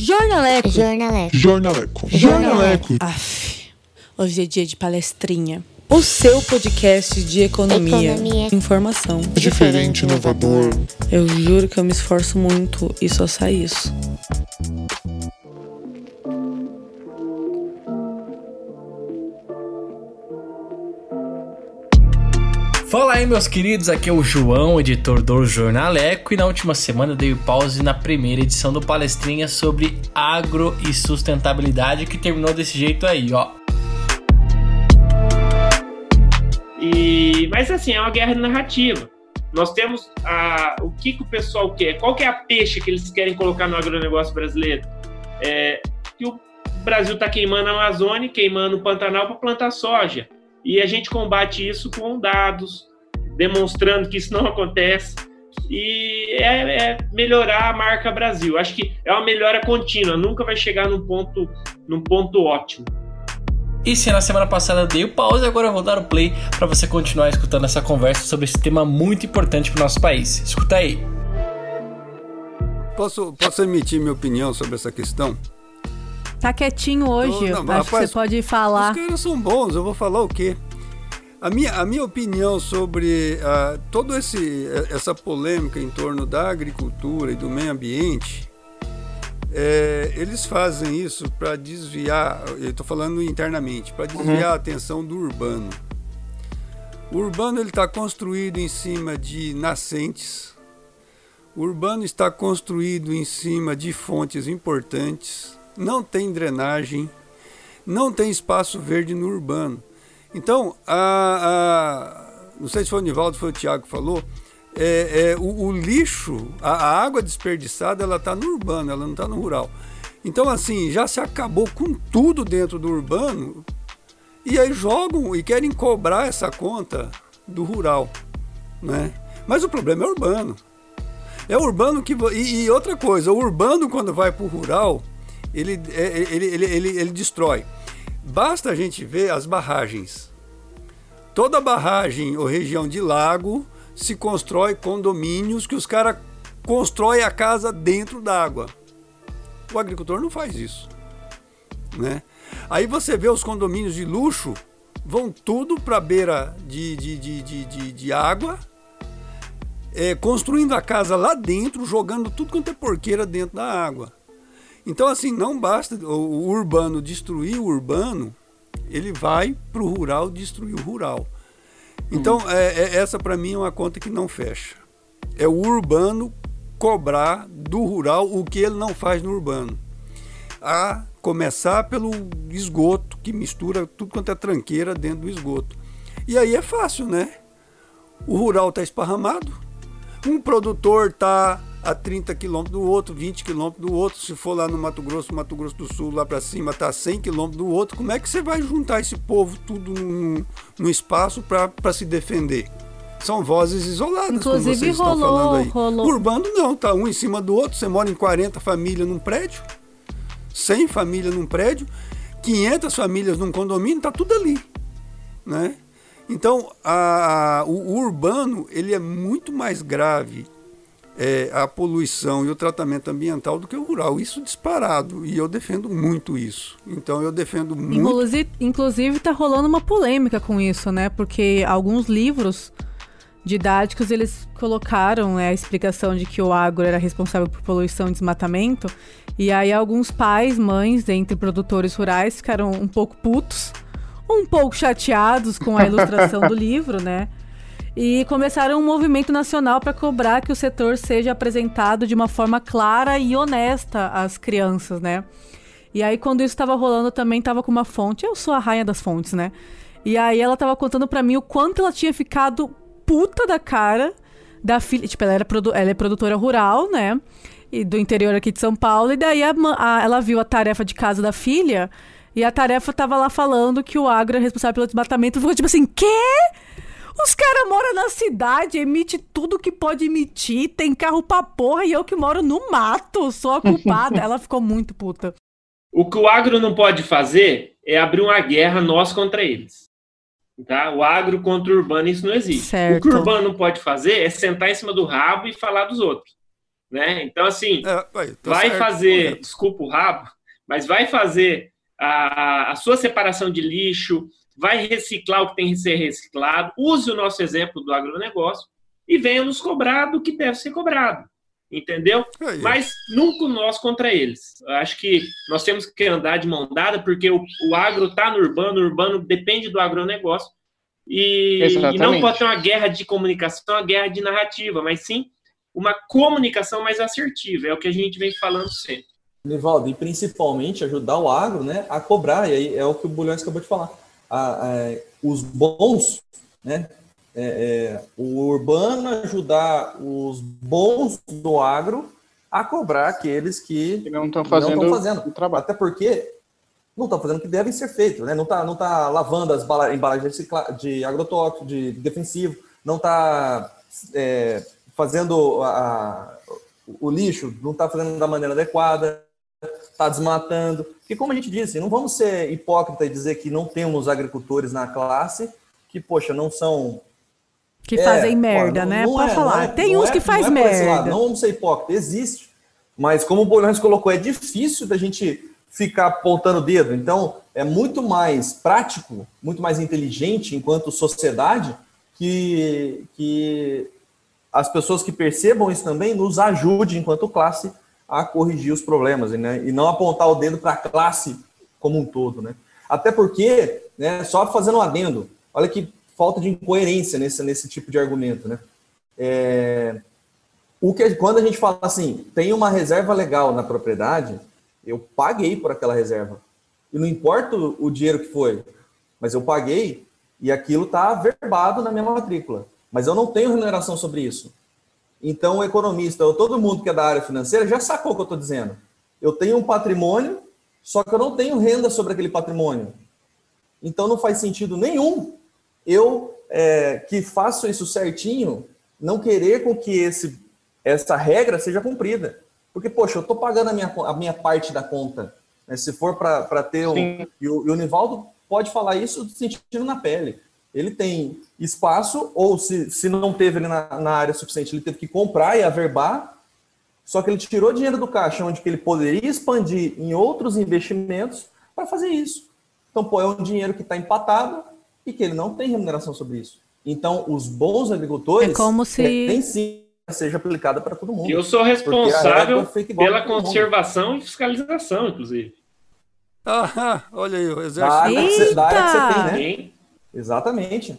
Jornaleco. Jornaleco. Jornaleco. Jornaleco. Aff, hoje é dia de palestrinha. O seu podcast de economia. Economia. Informação. Diferente, inovador. Eu juro que eu me esforço muito e só sai isso. Fala aí, meus queridos, aqui é o João, editor do Jornaleco, e na última semana eu dei pause na primeira edição do Palestrinha sobre agro e sustentabilidade, que terminou desse jeito aí, ó. E, mas assim, é uma guerra narrativa. Nós temos a, o que, que o pessoal quer, qual que é a peixe que eles querem colocar no agronegócio brasileiro? É, que o Brasil está queimando a Amazônia, queimando o Pantanal para plantar soja. E a gente combate isso com dados, demonstrando que isso não acontece. E é, é melhorar a marca Brasil. Acho que é uma melhora contínua, nunca vai chegar num ponto, num ponto ótimo. E se na semana passada eu dei o pause, agora eu vou dar o play para você continuar escutando essa conversa sobre esse tema muito importante para o nosso país. Escuta aí. Posso, posso emitir minha opinião sobre essa questão? Tá quietinho hoje. Não, não, Acho rapaz, que você pode falar. Os caras são bons, eu vou falar o quê? A minha, a minha opinião sobre ah, toda essa polêmica em torno da agricultura e do meio ambiente, é, eles fazem isso para desviar, eu estou falando internamente, para desviar a atenção do urbano. O urbano ele está construído em cima de nascentes, o urbano está construído em cima de fontes importantes, não tem drenagem, não tem espaço verde no urbano. Então, a, a- não sei se foi o Nivaldo, foi o Tiago que falou, é, é, o, o lixo, a, a água desperdiçada, ela está no urbano, ela não está no rural. Então, assim, já se acabou com tudo dentro do urbano e aí jogam e querem cobrar essa conta do rural, né? Mas o problema é urbano. É urbano que. E, e outra coisa, o urbano, quando vai para o rural, ele, é- ele, ele, ele, ele destrói. Basta a gente ver as barragens. Toda barragem ou região de lago se constrói condomínios que os caras constroem a casa dentro d'água. O agricultor não faz isso. Né? Aí você vê os condomínios de luxo, vão tudo para beira de, de, de, de, de, de água, é, construindo a casa lá dentro, jogando tudo quanto é porqueira dentro da água. Então, assim, não basta o, urbano destruir o urbano, ele vai para o rural destruir o rural. Então, é, é- essa para mim é uma conta que não fecha. É o urbano cobrar do rural o que ele não faz no urbano. A começar pelo esgoto, que mistura tudo quanto é tranqueira dentro do esgoto. E aí é fácil, né? O rural está esparramado, um produtor está a 30 quilômetros do outro, 20 quilômetros do outro. Se for lá no Mato Grosso, Mato Grosso do Sul, lá para cima, a 100 quilômetros do outro. Como é que você vai juntar esse povo tudo num, num espaço para se defender? São vozes isoladas, como Inclusive, vocês estão rolou- falando aí. rolou- Urbano não, tá um em cima do outro. Você mora em 40 famílias num prédio, 100 famílias num prédio, 500 famílias num condomínio, tá tudo ali, né? Então, a- a- o, o urbano ele é muito mais grave é, a poluição e o tratamento ambiental do que o rural. Isso disparado. E eu defendo muito isso. Então, eu defendo muito. Inclusive, inclusive, tá rolando uma polêmica com isso, né? Porque alguns livros didáticos eles colocaram né, a explicação de que o agro era responsável por poluição e desmatamento. E aí alguns pais, mães, entre produtores rurais, ficaram um pouco putos, um pouco chateados com a ilustração do livro, né? E começaram um movimento nacional para cobrar que o setor seja apresentado de uma forma clara e honesta às crianças, né? E aí, quando isso estava rolando, também tava com uma fonte. Eu sou a rainha das fontes, né? E aí ela tava contando pra mim o quanto ela tinha ficado puta da cara da filha. Tipo, ela, era ela é produtora rural, né? E do interior aqui de São Paulo. E daí a a- ela viu a tarefa de casa da filha. E a tarefa tava lá falando que o agro é responsável pelo desmatamento. Ficou tipo assim, quê? Os caras moram na cidade, emite tudo que pode emitir, tem carro pra porra, e eu que moro no mato, sou a culpada. ela ficou muito puta. O que o agro não pode fazer é abrir uma guerra nós contra eles. Tá? O agro contra o urbano, isso não existe. Certo. O que o urbano não pode fazer é sentar em cima do rabo e falar dos outros. Né? Então, assim, É, vai, tá vai certo, fazer, correto. desculpa o rabo, mas vai fazer a, a sua separação de lixo, vai reciclar o que tem que ser reciclado, use o nosso exemplo do agronegócio e venha nos cobrar do que deve ser cobrado. Entendeu? Aí, Mas nunca nós contra eles. Eu acho que nós temos que andar de mão dada, porque o, o agro está no urbano, o urbano depende do agronegócio. E, e não pode ter uma guerra de comunicação, uma guerra de narrativa, mas sim uma comunicação mais assertiva. É o que a gente vem falando sempre. Nivaldo, e principalmente ajudar o agro né, a cobrar, e aí é o que o Bulhões acabou de falar. A- a- os bons, né, é, é, o urbano ajudar os bons do agro a cobrar aqueles que Que não estão fazendo, fazendo. o trabalho. Até porque não estão fazendo o que devem ser feito, né? Não está não tá lavando as bala- embalagens de, de agrotóxico, de defensivo, não está fazendo a- a- o lixo, não está fazendo da maneira adequada, está desmatando. Porque, como a gente disse, não vamos ser hipócritas e dizer que não temos agricultores na classe que, poxa, não são Que é, fazem merda, não- né? não Pode é, falar. é- Tem uns é- que faz é merda. não vamos ser hipócritas, existe. Mas como o Bolhões colocou, é difícil da gente ficar apontando o dedo. Então, é muito mais prático, muito mais inteligente enquanto sociedade que, que as pessoas que percebam isso também nos ajude enquanto classe a corrigir os problemas né? e não apontar o dedo para a classe como um todo. Né? Até porque, né, só fazendo um adendo, olha que falta de incoerência nesse, nesse tipo de argumento. Né? É, o que, quando a gente fala assim, tem uma reserva legal na propriedade, eu paguei por aquela reserva. E não importa o, o dinheiro que foi, mas eu paguei e aquilo está averbado na minha matrícula. Mas eu não tenho remuneração sobre isso. Então, o economista, ou todo mundo que é da área financeira, já sacou o que eu estou dizendo. Eu tenho um patrimônio, só que eu não tenho renda sobre aquele patrimônio. Então, não faz sentido nenhum eu, é, que faço isso certinho, não querer com que esse, essa regra seja cumprida. Porque, poxa, eu estou pagando a minha, a minha parte da conta. né? Se for para ter um. Sim. E o, e o Nivaldo pode falar isso sentindo na pele. Ele tem espaço, ou se, se não teve ele na, na área suficiente, ele teve que comprar e averbar. Só que ele tirou dinheiro do caixa onde que ele poderia expandir em outros investimentos para fazer isso. Então, pô, é um dinheiro que está empatado e que ele não tem remuneração sobre isso. Então, os bons agricultores É como se- querem sim que seja aplicada para todo mundo. Eu sou responsável igual pela conservação e fiscalização, inclusive. Ah, olha aí, o Da exército. área, que você, da área que você tem, né? Exatamente.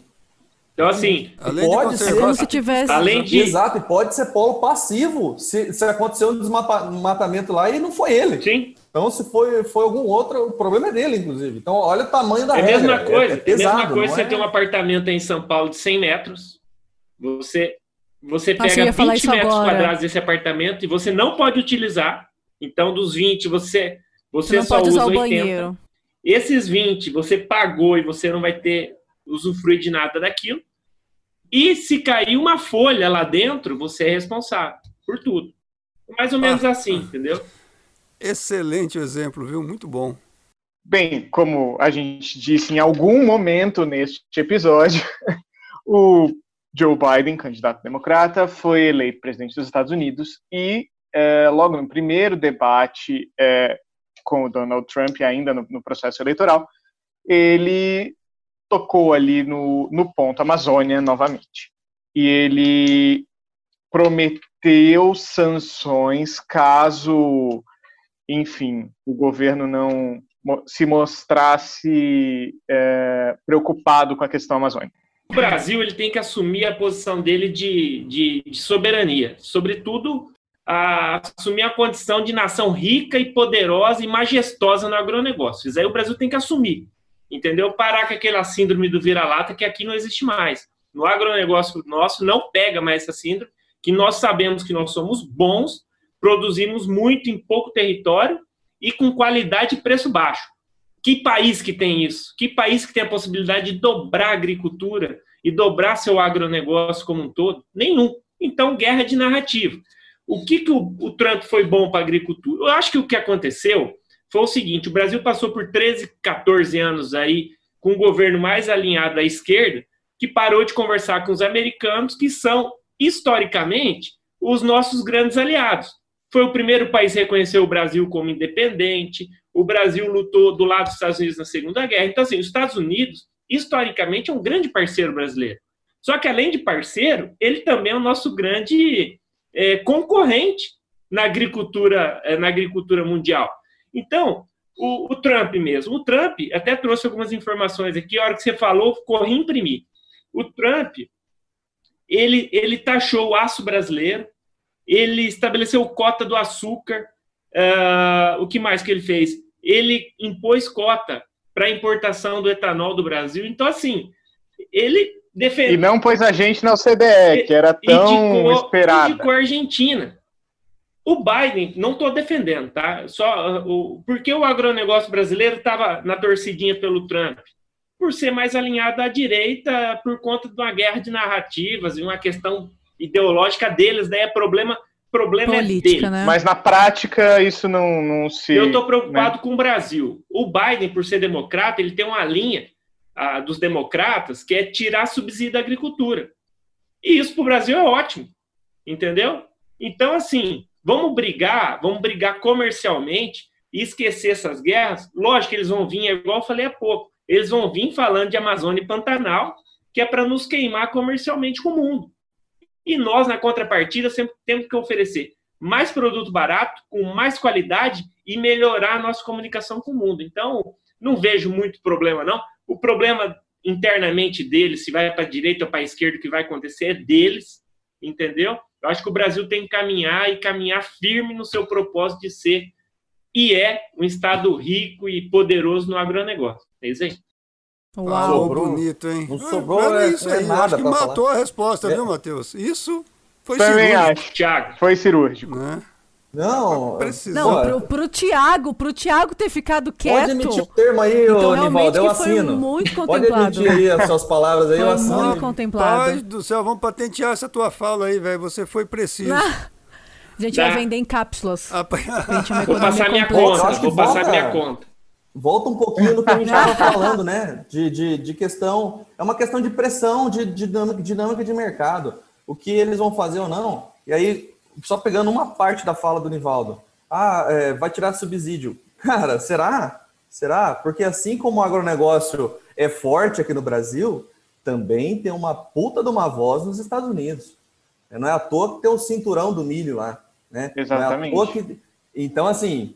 Então, assim, Além de pode ser- Como se tivesse. além de. Exato, e pode ser polo passivo. Se, se aconteceu um desmatamento lá e não foi ele. Sim, Então, se foi, foi algum outro, o problema é dele, inclusive. Então, olha o tamanho da é a regra. mesma coisa. É, É, é pesado, a mesma coisa você é? ter um apartamento aí em São Paulo de 100 metros. Você, você pega ia falar 20 isso metros agora. quadrados desse apartamento e você não pode utilizar. Então, dos 20, você, Você você não só pode usa usar o 80. banheiro. Esses 20 você pagou e você não vai ter usufruir de nada daquilo. E se cair uma folha lá dentro, você é responsável por tudo. Mais ou menos Ah. assim, entendeu? Excelente o exemplo, viu? Muito bom. Bem, como a gente disse em algum momento neste episódio, o Joe Biden, candidato democrata, foi eleito presidente dos Estados Unidos e eh, logo no primeiro debate eh, com o Donald Trump, ainda no, no processo eleitoral, ele tocou ali no, no ponto Amazônia novamente. E ele prometeu sanções caso, enfim, o governo não se mostrasse é, preocupado com a questão amazônica. O Brasil ele tem que assumir a posição dele de, de, de soberania, sobretudo a, assumir a condição de nação rica e poderosa e majestosa no agronegócio. Isso aí o Brasil tem que assumir, entendeu? Parar com aquela síndrome do vira-lata que aqui não existe mais. No agronegócio nosso não pega mais essa síndrome, que nós sabemos que nós somos bons, produzimos muito em pouco território e com qualidade e preço baixo. Que país que tem isso? Que país que tem a possibilidade de dobrar a agricultura e dobrar seu agronegócio como um todo? Nenhum. Então, guerra de narrativa. O que, que o, o Trump foi bom para a agricultura? Eu acho que o que aconteceu foi o seguinte: o Brasil passou por 13, 14 anos aí com um governo mais alinhado à esquerda, que parou de conversar com os americanos, que são, historicamente, os nossos grandes aliados. Foi o primeiro país a reconhecer o Brasil como independente, o Brasil lutou do lado dos Estados Unidos na Segunda Guerra. Então, assim, os Estados Unidos, historicamente, é um grande parceiro brasileiro. Só que, além de parceiro, ele também é o nosso grande é, concorrente na agricultura, é, na agricultura mundial. Então, o, o, Trump mesmo. O Trump, até trouxe algumas informações aqui, a hora que você falou, corri imprimir. O Trump, ele, ele taxou o aço brasileiro, ele estabeleceu cota do açúcar, uh, o que mais que ele fez? Ele impôs cota para importação do etanol do Brasil. Então, assim, ele defendeu... E não pôs a gente na OCDE, que era tão indicou, esperada. Indicou a Argentina. O Biden, não estou defendendo, tá? Só o, porque o agronegócio brasileiro estava na torcidinha pelo Trump? Por ser mais alinhado à direita por conta de uma guerra de narrativas e uma questão ideológica deles, daí é problema, problema Política, é deles. Né? Mas na prática isso não, não se. Eu estou preocupado né? com o Brasil. O Biden, por ser democrata, ele tem uma linha a, dos democratas que é tirar subsídio da agricultura. E isso para o Brasil é ótimo, entendeu? Então, assim, Vamos brigar, vamos brigar comercialmente e esquecer essas guerras. Lógico que eles vão vir, é igual eu falei há pouco, eles vão vir falando de Amazônia e Pantanal, que é para nos queimar comercialmente com o mundo. E nós, na contrapartida, sempre temos que oferecer mais produto barato, com mais qualidade e melhorar a nossa comunicação com o mundo. Então, não vejo muito problema, não. O problema internamente deles, se vai para a direita ou para a esquerda, o que vai acontecer é deles, entendeu? Eu acho que o Brasil tem que caminhar e caminhar firme no seu propósito de ser e é um estado rico e poderoso no agronegócio. É isso aí. Uau, sobrou, bonito, hein? Não sobrou é, isso aí. Nada acho que matou falar. a resposta, é. viu, Matheus? Isso foi Também cirúrgico. acho, Thiago. Foi cirúrgico. Né? Não, não pro, pro Thiago, pro Thiago ter ficado quieto. Pode emitir o termo aí, então, Nivaldo, eu assino. muito contemplado. Pode emitir aí as suas palavras aí, foi eu assino. Muito contemplado. Pai do céu, vamos patentear essa tua fala aí, velho. Você foi preciso. A gente vai vender em cápsulas. Ah, vou passar minha conta, vou passar minha conta. Volta um pouquinho do que a gente estava falando, né? De, de, de questão. É uma questão de pressão, de, de dinâmica de mercado. O que eles vão fazer ou não. E aí, só pegando uma parte da fala do Nivaldo. Ah, é, vai tirar subsídio. Cara, será? Será? Porque assim como o agronegócio é forte aqui no Brasil, também tem uma puta de uma voz nos Estados Unidos. Não é à toa que tem o cinturão do milho lá. Né? Exatamente. É que... Então, assim,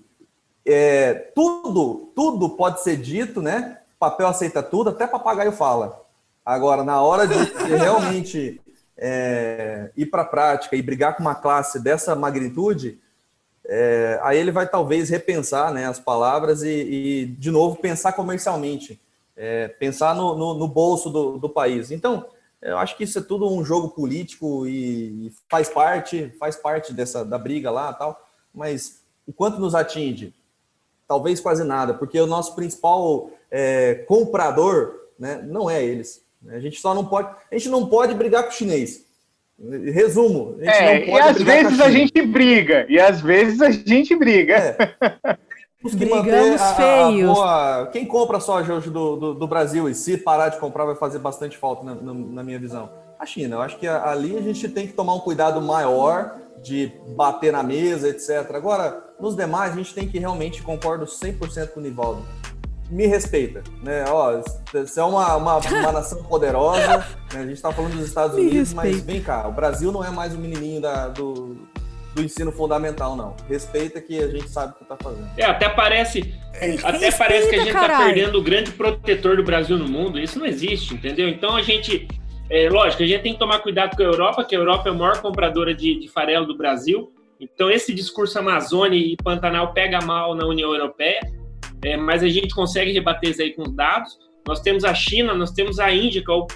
é, tudo, tudo pode ser dito, né? Papel aceita tudo, até papagaio fala. Agora, na hora de realmente é, ir para a prática e brigar com uma classe dessa magnitude, é, aí ele vai talvez repensar né, as palavras e, e de novo, pensar comercialmente, é, pensar no, no, no bolso do, do, país. Então, eu acho que isso é tudo um jogo político e, e faz parte, faz parte dessa da briga lá tal, mas o quanto nos atinge? Talvez quase nada, porque o nosso principal é, comprador né, não é eles. A gente só não pode, a gente não pode brigar com o chinês. Resumo. é, e às vezes a, a, gente briga, e às vezes a gente briga. É. Brigamos a, feios. A boa... Quem compra soja hoje do, do, do, Brasil e se parar de comprar vai fazer bastante falta na, na, na minha visão? A China. Eu acho que ali a gente tem que tomar um cuidado maior de bater na mesa, etc. Agora, nos demais, a gente tem que realmente, concordo 100% com o Nivaldo, me respeita, né? Ó, você é uma, uma, uma nação poderosa, né? a gente está falando dos Estados Unidos, mas vem cá, o Brasil não é mais o menininho da, do, do ensino fundamental, não. Respeita que a gente sabe o que está fazendo. É, até parece, até parece que a gente está perdendo o grande protetor do Brasil no mundo. Isso não existe, entendeu? Então a gente, é, lógico, a gente tem que tomar cuidado com a Europa, que a Europa é a maior compradora de, de farelo do Brasil. Então esse discurso Amazônia e Pantanal pega mal na União Europeia é, mas a gente consegue rebater isso aí com os dados. Nós temos a China, nós temos a Índia, que é o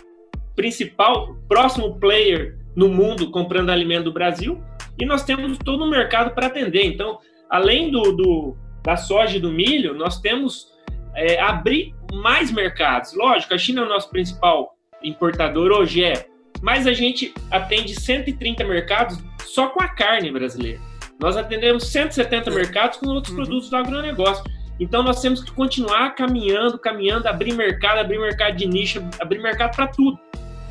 principal, próximo player no mundo comprando alimento do Brasil, e nós temos todo um mercado para atender. Então, além do, do, da soja e do milho, nós temos é, abrir mais mercados. Lógico, a China é o nosso principal importador hoje é, mas a gente atende 130 mercados só com a carne brasileira. Nós atendemos 170 mercados com outros uhum. produtos do agronegócio. Então nós temos que continuar caminhando, caminhando, abrir mercado, abrir mercado de nicho, abrir mercado para tudo.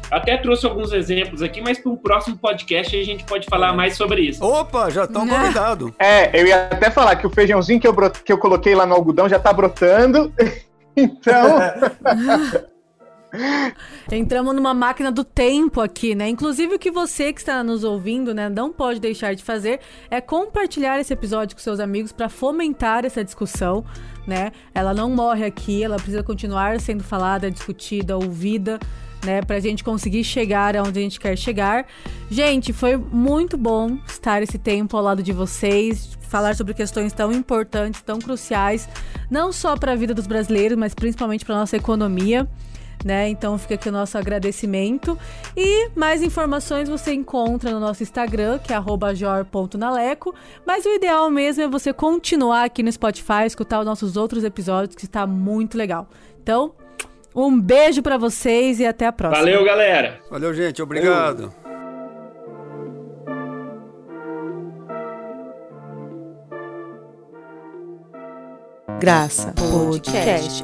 Até trouxe alguns exemplos aqui, mas para um próximo podcast a gente pode falar mais sobre isso. Opa, já estão Né? convidados. É, eu ia até falar que o feijãozinho que eu, que eu coloquei lá no algodão já tá brotando. Então, Entramos numa máquina do tempo aqui, né? Inclusive o que você que está nos ouvindo, né, não pode deixar de fazer é compartilhar esse episódio com seus amigos para fomentar essa discussão, né? Ela não morre aqui, ela precisa continuar sendo falada, discutida, ouvida, né, pra gente conseguir chegar aonde a gente quer chegar. Gente, foi muito bom estar esse tempo ao lado de vocês, falar sobre questões tão importantes, tão cruciais, não só para a vida dos brasileiros, mas principalmente para nossa economia né? Então fica aqui o nosso agradecimento. E mais informações você encontra no nosso Instagram, que é arroba jor.naleco. Mas o ideal mesmo é você continuar aqui no Spotify, escutar os nossos outros episódios, que está muito legal. Então, um beijo para vocês e até a próxima. Valeu, galera! Valeu, gente. Obrigado. Graça Podcast.